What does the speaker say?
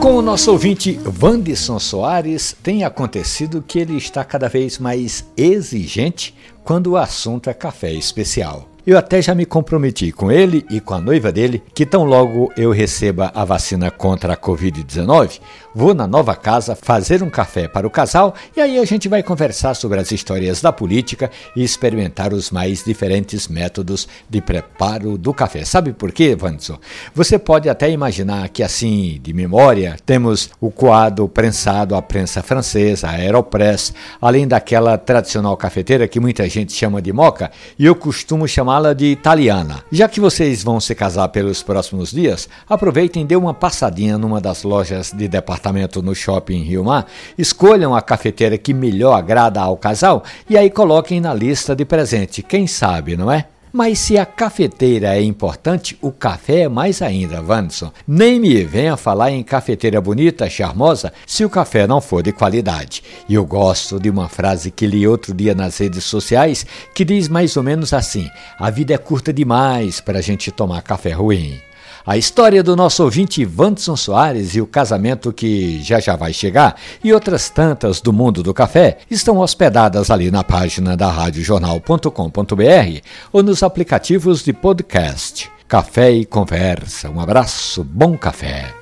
Com o nosso ouvinte Wanderson Soares, tem acontecido que ele está cada vez mais exigente quando o assunto é café especial. Eu até já me comprometi com ele e com a noiva dele que tão logo eu receba a vacina contra a Covid-19, vou na nova casa fazer um café para o casal e aí a gente vai conversar sobre as histórias da política e experimentar os mais diferentes métodos de preparo do café. Sabe por quê, Vanderson? Você pode até imaginar que assim, de memória, temos o coado prensado à prensa francesa, a Aeropress, além daquela tradicional cafeteira que muita gente chama de moca e eu costumo chamar chamá-la de italiana. Já que vocês vão se casar pelos próximos dias, aproveitem e dê uma passadinha numa das lojas de departamento no shopping Rio Mar, escolham a cafeteira que melhor agrada ao casal e aí coloquem na lista de presente. Quem sabe, não é? Mas se a cafeteira é importante, o café é mais ainda, Wanderson. Nem me venha falar em cafeteira bonita, charmosa, se o café não for de qualidade. E eu gosto de uma frase que li outro dia nas redes sociais que diz mais ou menos assim: a vida é curta demais para a gente tomar café ruim. A história do nosso ouvinte Vanderson Soares e o casamento que já já vai chegar e outras tantas do mundo do café estão hospedadas ali na página da radiojornal.com.br ou nos aplicativos de podcast. Café e conversa. Um abraço, bom café.